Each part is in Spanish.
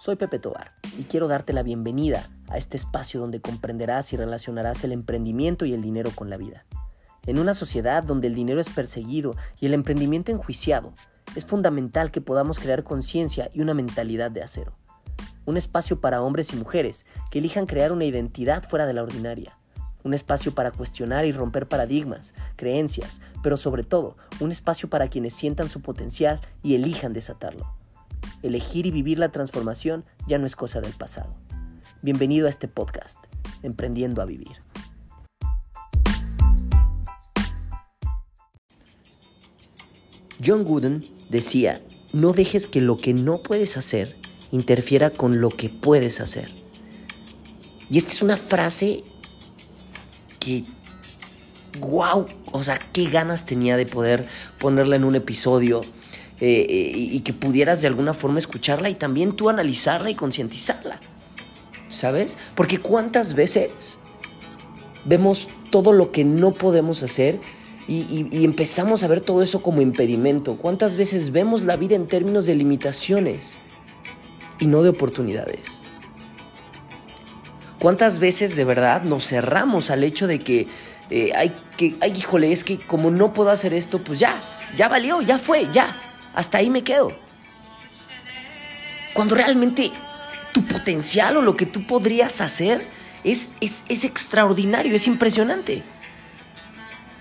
Soy Pepe Tobar y quiero darte la bienvenida a este espacio donde comprenderás y relacionarás el emprendimiento y el dinero con la vida. En una sociedad donde el dinero es perseguido y el emprendimiento enjuiciado, es fundamental que podamos crear conciencia y una mentalidad de acero. Un espacio para hombres y mujeres que elijan crear una identidad fuera de la ordinaria. Un espacio para cuestionar y romper paradigmas, creencias, pero sobre todo un espacio para quienes sientan su potencial y elijan desatarlo elegir y vivir la transformación ya no es cosa del pasado. Bienvenido a este podcast, Emprendiendo a Vivir. John Wooden decía, no dejes que lo que no puedes hacer interfiera con lo que puedes hacer. Y esta es una frase que, wow, o sea, qué ganas tenía de poder ponerla en un episodio eh, eh, y que pudieras de alguna forma escucharla y también tú analizarla y concientizarla. ¿Sabes? Porque cuántas veces vemos todo lo que no podemos hacer y, empezamos a ver todo eso como impedimento. ¿Cuántas veces vemos la vida en términos de limitaciones y no de oportunidades? ¿Cuántas veces de verdad nos cerramos al hecho de que, eh, hay que, ay, híjole, es que como no puedo hacer esto, pues ya, ya valió, ya fue, ya, hasta ahí me quedo. Cuando realmente tu potencial o lo que tú podrías hacer es, es, extraordinario, es impresionante.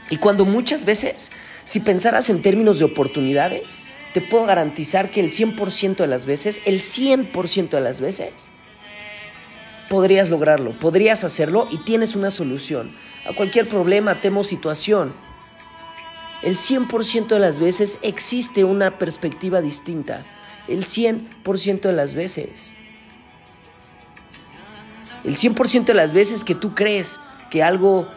Y cuando muchas veces, si pensaras en términos de oportunidades, te puedo garantizar que el 100% de las veces, el 100% de las veces, podrías lograrlo, podrías hacerlo y tienes una solución a cualquier problema, tema situación el 100% de las veces existe una perspectiva distinta. El 100% de las veces. El 100% de las veces que tú crees que algo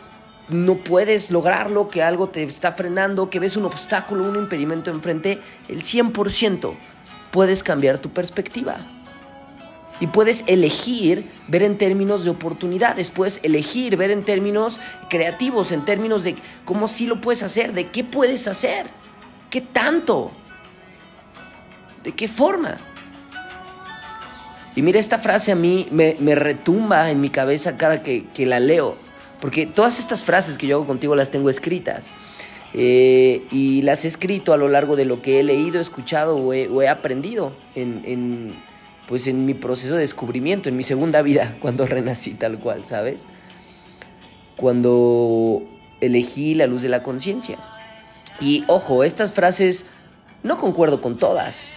no puedes lograrlo, que algo te está frenando, que ves un obstáculo, un impedimento enfrente, el 100% puedes cambiar tu perspectiva. Y puedes elegir ver en términos de oportunidades, puedes elegir ver en términos creativos, en términos de cómo sí lo puedes hacer, de qué puedes hacer, qué tanto, de qué forma. Y mira, esta frase a mí me, retumba en mi cabeza cada que, la leo, porque todas estas frases que yo hago contigo las tengo escritas. Eh, y las he escrito a lo largo de lo que he leído, escuchado o he, aprendido en pues en mi proceso de descubrimiento, en mi segunda vida, cuando renací tal cual, ¿sabes? Cuando elegí la luz de la conciencia. Y ojo, estas frases no concuerdo con todas.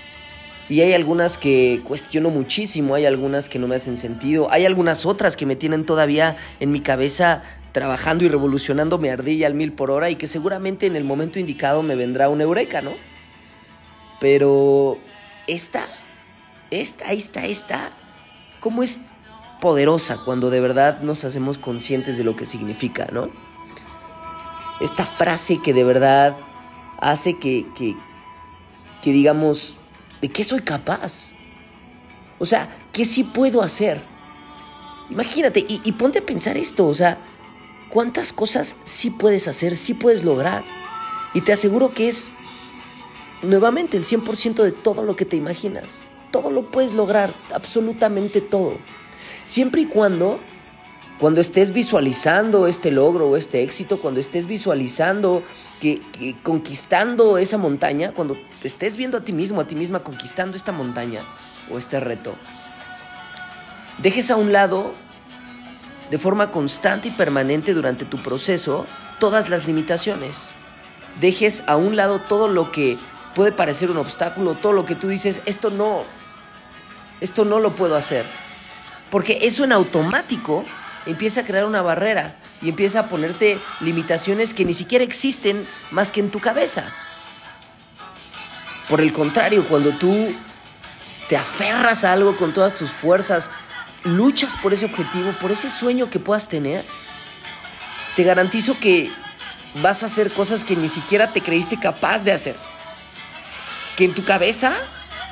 Y hay algunas que cuestiono muchísimo, hay algunas que no me hacen sentido, hay algunas otras que me tienen todavía en mi cabeza trabajando y revolucionando mi ardilla al mil por hora y que seguramente en el momento indicado me vendrá una eureka, ¿no? Pero esta esta, esta, esta, cómo es poderosa cuando de verdad nos hacemos conscientes de lo que significa, ¿no? Esta frase que de verdad hace que, que, que digamos, ¿de qué soy capaz? O sea, ¿qué sí puedo hacer? Imagínate, y, y, ponte a pensar esto, o sea, ¿cuántas cosas sí puedes hacer, sí puedes lograr? Y te aseguro que es, nuevamente, el 100% de todo lo que te imaginas todo lo puedes lograr, absolutamente todo. Siempre y cuando, cuando estés visualizando este logro o este éxito, cuando estés visualizando que, conquistando esa montaña, cuando te estés viendo a ti mismo, a ti misma conquistando esta montaña o este reto, dejes a un lado de forma constante y permanente durante tu proceso todas las limitaciones. Dejes a un lado todo lo que puede parecer un obstáculo, todo lo que tú dices, esto no, esto no lo puedo hacer. Porque eso en automático empieza a crear una barrera y empieza a ponerte limitaciones que ni siquiera existen más que en tu cabeza. Por el contrario, cuando tú te aferras a algo con todas tus fuerzas, luchas por ese objetivo, por ese sueño que puedas tener, te garantizo que vas a hacer cosas que ni siquiera te creíste capaz de hacer. Que en tu cabeza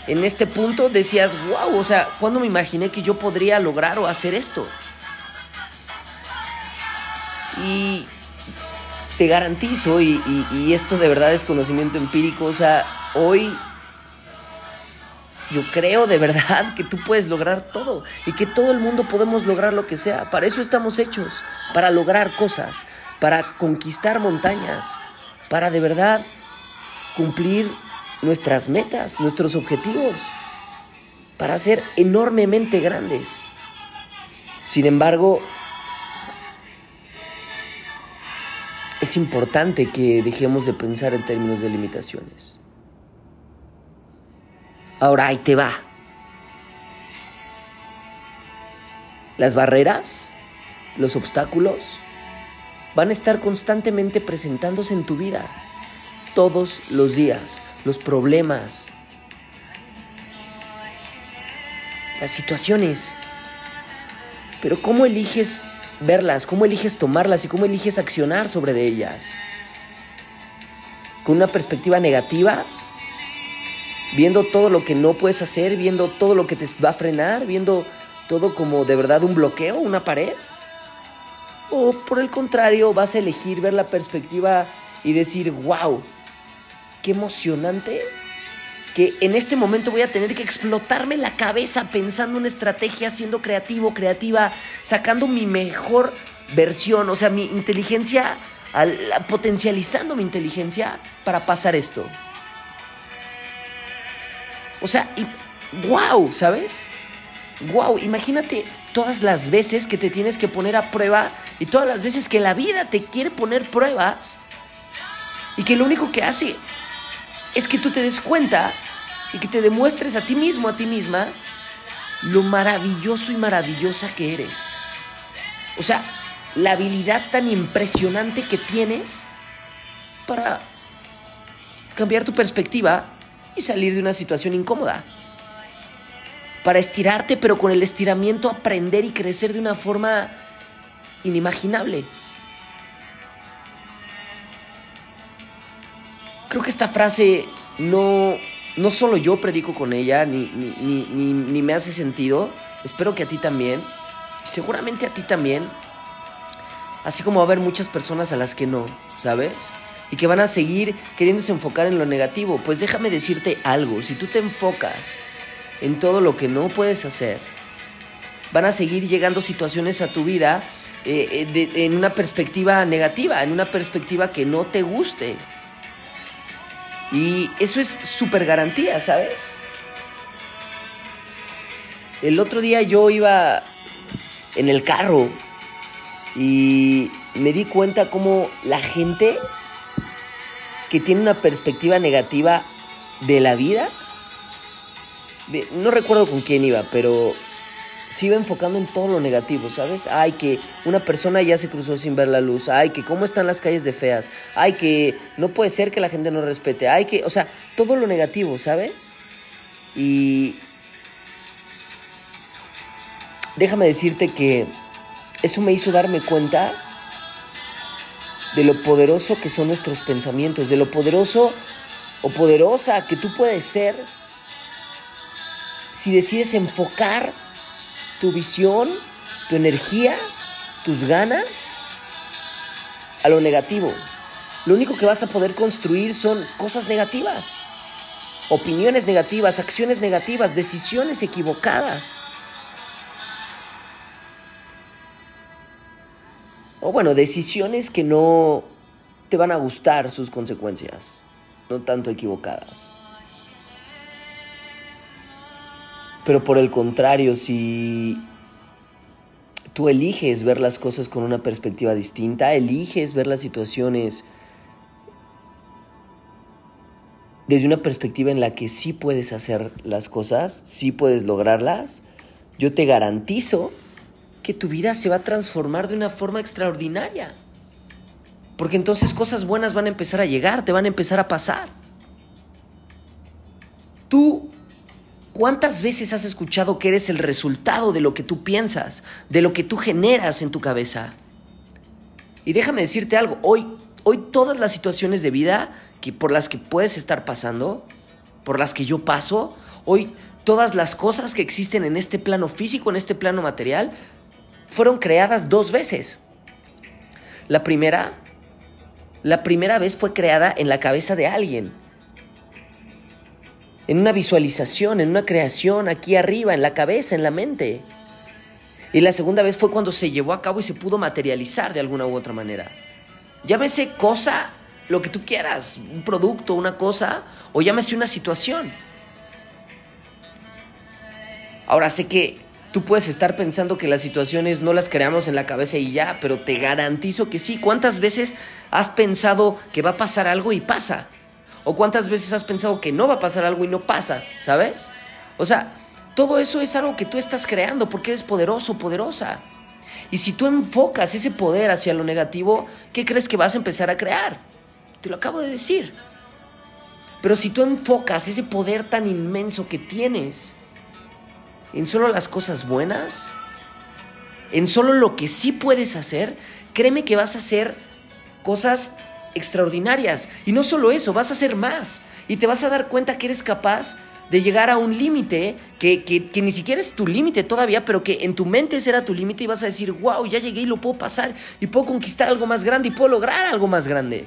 en este punto decías, wow, o sea, ¿cuándo me imaginé que yo podría lograr o hacer esto? Y te garantizo, y, esto de verdad es conocimiento empírico, o sea, hoy yo creo de verdad que tú puedes lograr todo y que todo el mundo podemos lograr lo que sea. Para eso estamos hechos, para lograr cosas, para conquistar montañas, para de verdad cumplir nuestras metas, nuestros objetivos, para ser enormemente grandes. Sin embargo, es importante que dejemos de pensar en términos de limitaciones. Ahora ahí te va. Las barreras, los obstáculos, van a estar constantemente presentándose en tu vida. Todos los días. Los problemas. Las situaciones. Pero ¿cómo eliges verlas? ¿Cómo eliges tomarlas? ¿Y cómo eliges accionar sobre de ellas? ¿Con una perspectiva negativa? viendo todo lo que no puedes hacer, viendo todo lo que te va a frenar, viendo todo como de verdad un bloqueo, una pared? ¿O por el contrario vas a elegir ver la perspectiva y decir, wow, qué emocionante que en este momento voy a tener que explotarme la cabeza pensando en estrategia, siendo creativo, creativa, sacando mi mejor versión, o sea, mi inteligencia, potencializando mi inteligencia para pasar esto. O sea, y, wow, ¿sabes? Wow, imagínate todas las veces que te tienes que poner a prueba y todas las veces que la vida te quiere poner pruebas y que lo único que hace es que tú te des cuenta y que te demuestres a ti mismo, a ti misma, lo maravilloso y maravillosa que eres. O sea, la habilidad tan impresionante que tienes para cambiar tu perspectiva y salir de una situación incómoda. Para estirarte, pero con el estiramiento aprender y crecer de una forma inimaginable. Creo que esta frase no, no solo yo predico con ella, ni, ni, ni, ni me hace sentido. Espero que a ti también. Seguramente a ti también. Así como va a haber muchas personas a las que no, ¿sabes? y que van a seguir queriéndose enfocar en lo negativo. Pues déjame decirte algo, si tú te enfocas en todo lo que no puedes hacer, van a seguir llegando situaciones a tu vida eh, eh, en una perspectiva negativa, en una perspectiva que no te guste. Y eso es súper garantía, ¿sabes? El otro día yo iba en el carro y me di cuenta cómo la gente que tiene una perspectiva negativa de la vida. No recuerdo con quién iba, pero se iba enfocando en todo lo negativo, ¿sabes? Ay, que una persona ya se cruzó sin ver la luz. Ay, que cómo están las calles de feas. Ay, que no puede ser que la gente no respete. Ay, que, o sea, todo lo negativo, ¿sabes? Y déjame decirte que eso me hizo darme cuenta de lo poderoso que son nuestros pensamientos, de lo poderoso o poderosa que tú puedes ser si decides enfocar tu visión, tu energía, tus ganas a lo negativo. Lo único que vas a poder construir son cosas negativas, opiniones negativas, acciones negativas, decisiones equivocadas. o bueno, decisiones que no te van a gustar sus consecuencias, no tanto equivocadas. Pero por el contrario, si tú eliges ver las cosas con una perspectiva distinta, eliges ver las situaciones desde una perspectiva en la que sí puedes hacer las cosas, sí puedes lograrlas, yo te garantizo que tu vida se va a transformar de una forma extraordinaria. Porque entonces cosas buenas van a empezar a llegar, te van a empezar a pasar. Tú, ¿cuántas veces has escuchado que eres el resultado de lo que tú piensas, de lo que tú generas en tu cabeza? Y déjame decirte algo, hoy, hoy todas las situaciones de vida que, por las que puedes estar pasando, por las que yo paso, hoy todas las cosas que existen en este plano físico, en este plano material, fueron creadas dos veces. La primera, la primera vez fue creada en la cabeza de alguien. En una visualización, en una creación aquí arriba, en la cabeza, en la mente. Y la segunda vez fue cuando se llevó a cabo y se pudo materializar de alguna u otra manera. Llámese cosa, lo que tú quieras, un producto, una cosa, o llámese una situación. Ahora sé que tú puedes estar pensando que las situaciones no las creamos en la cabeza y ya, pero te garantizo que sí. ¿Cuántas veces has pensado que va a pasar algo y pasa? ¿O cuántas veces has pensado que no va a pasar algo y no pasa? ¿Sabes? O sea, todo eso es algo que tú estás creando porque eres poderoso, poderosa. Y si tú enfocas ese poder hacia lo negativo, ¿qué crees que vas a empezar a crear? Te lo acabo de decir. Pero si tú enfocas ese poder tan inmenso que tienes en solo las cosas buenas, en solo lo que sí puedes hacer, créeme que vas a hacer cosas extraordinarias. Y no solo eso, vas a hacer más. Y te vas a dar cuenta que eres capaz de llegar a un límite que, que, ni siquiera es tu límite todavía, pero que en tu mente ese era tu límite y vas a decir, wow, ya llegué y lo puedo pasar y puedo conquistar algo más grande y puedo lograr algo más grande.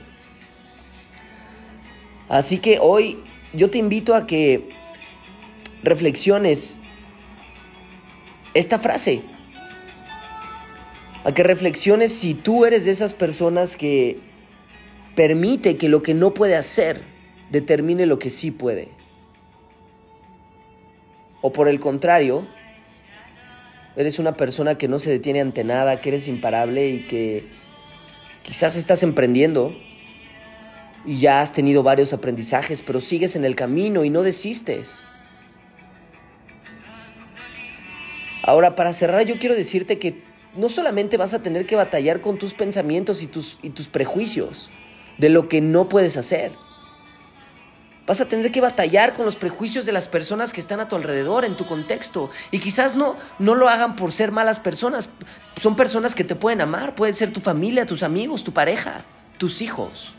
Así que hoy yo te invito a que reflexiones esta frase. A que reflexiones si tú eres de esas personas que permite que lo que no puede hacer determine lo que sí puede. O por el contrario, eres una persona que no se detiene ante nada, que eres imparable y que quizás estás emprendiendo y ya has tenido varios aprendizajes, pero sigues en el camino y no desistes. Ahora, para cerrar, yo quiero decirte que no solamente vas a tener que batallar con tus pensamientos y tus, y tus prejuicios de lo que no puedes hacer, Vas a tener que batallar con los prejuicios de las personas que están a tu alrededor, en tu contexto. Y quizás no, no lo hagan por ser malas personas. Son personas que te pueden amar. Pueden ser tu familia, tus amigos, tu pareja, tus hijos.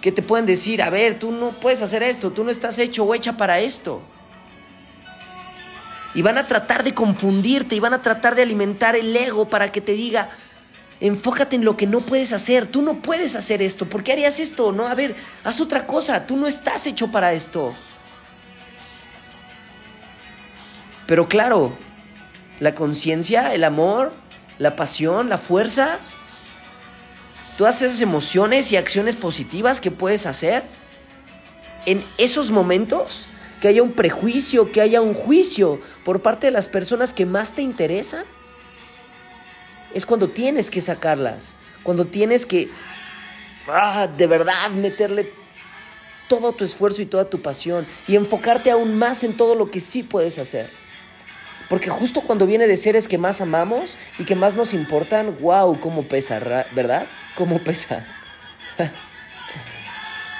Que te pueden decir, a ver, tú no puedes hacer esto, tú no estás hecho o hecha para esto. Y van a tratar de confundirte y van a tratar de alimentar el ego para que te diga, Enfócate en lo que no puedes hacer. Tú no puedes hacer esto. ¿Por qué harías esto? No, a ver, haz otra cosa. Tú no estás hecho para esto. Pero claro, la conciencia, el amor, la pasión, la fuerza, todas esas emociones y acciones positivas que puedes hacer, en esos momentos, que haya un prejuicio, que haya un juicio por parte de las personas que más te interesan, es cuando tienes que sacarlas, cuando tienes que ah, de verdad meterle todo tu esfuerzo y toda tu pasión y enfocarte aún más en todo lo que sí puedes hacer. Porque justo cuando viene de seres que más amamos y que más nos importan, wow, cómo pesa, ¿verdad? ¿Cómo pesa?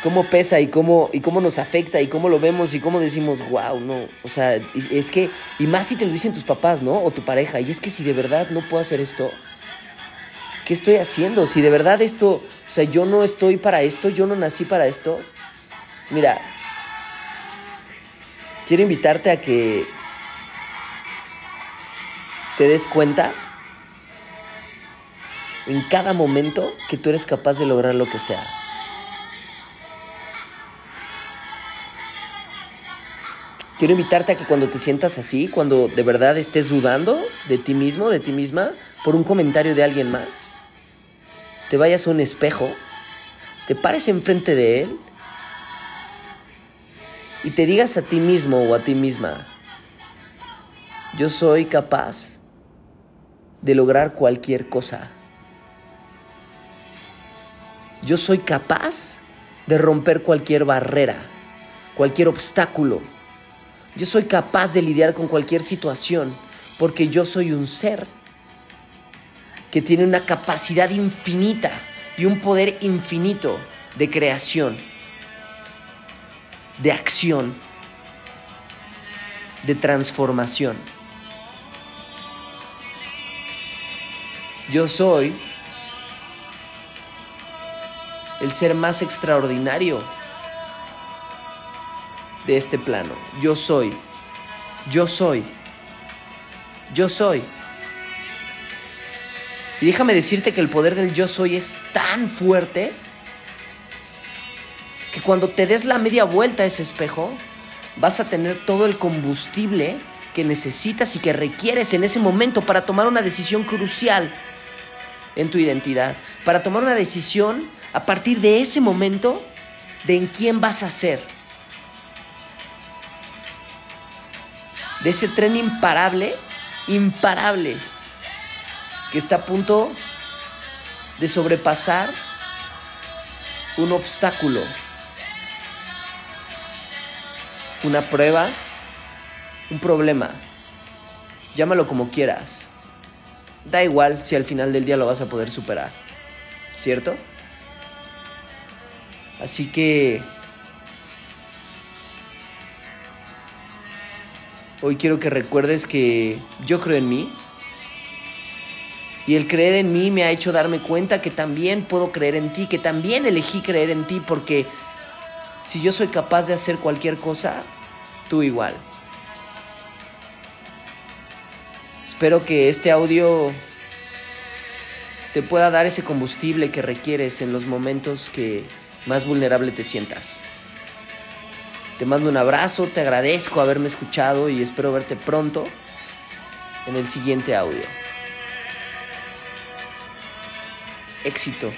cómo pesa y cómo, y cómo nos afecta y cómo lo vemos y cómo decimos, wow, no. O sea, es que, y más si te lo dicen tus papás, ¿no? O tu pareja. Y es que si de verdad no puedo hacer esto, ¿qué estoy haciendo? Si de verdad esto, o sea, yo no estoy para esto, yo no nací para esto. Mira, quiero invitarte a que te des cuenta en cada momento que tú eres capaz de lograr lo que sea. Quiero invitarte a que cuando te sientas así, cuando de verdad estés dudando de ti mismo, de ti misma, por un comentario de alguien más, te vayas a un espejo, te pares enfrente de él y te digas a ti mismo o a ti misma, yo soy capaz de lograr cualquier cosa. Yo soy capaz de romper cualquier barrera, cualquier obstáculo. Yo soy capaz de lidiar con cualquier situación porque yo soy un ser que tiene una capacidad infinita y un poder infinito de creación, de acción, de transformación. Yo soy el ser más extraordinario de este plano. Yo soy, yo soy, yo soy. Y déjame decirte que el poder del yo soy es tan fuerte que cuando te des la media vuelta a ese espejo, vas a tener todo el combustible que necesitas y que requieres en ese momento para tomar una decisión crucial en tu identidad, para tomar una decisión a partir de ese momento de en quién vas a ser. De ese tren imparable, imparable, que está a punto de sobrepasar un obstáculo, una prueba, un problema. Llámalo como quieras. Da igual si al final del día lo vas a poder superar. ¿Cierto? Así que... Hoy quiero que recuerdes que yo creo en mí. Y el creer en mí me ha hecho darme cuenta que también puedo creer en ti, que también elegí creer en ti porque si yo soy capaz de hacer cualquier cosa, tú igual. Espero que este audio te pueda dar ese combustible que requieres en los momentos que más vulnerable te sientas. Te mando un abrazo, te agradezco haberme escuchado y espero verte pronto en el siguiente audio. Éxito.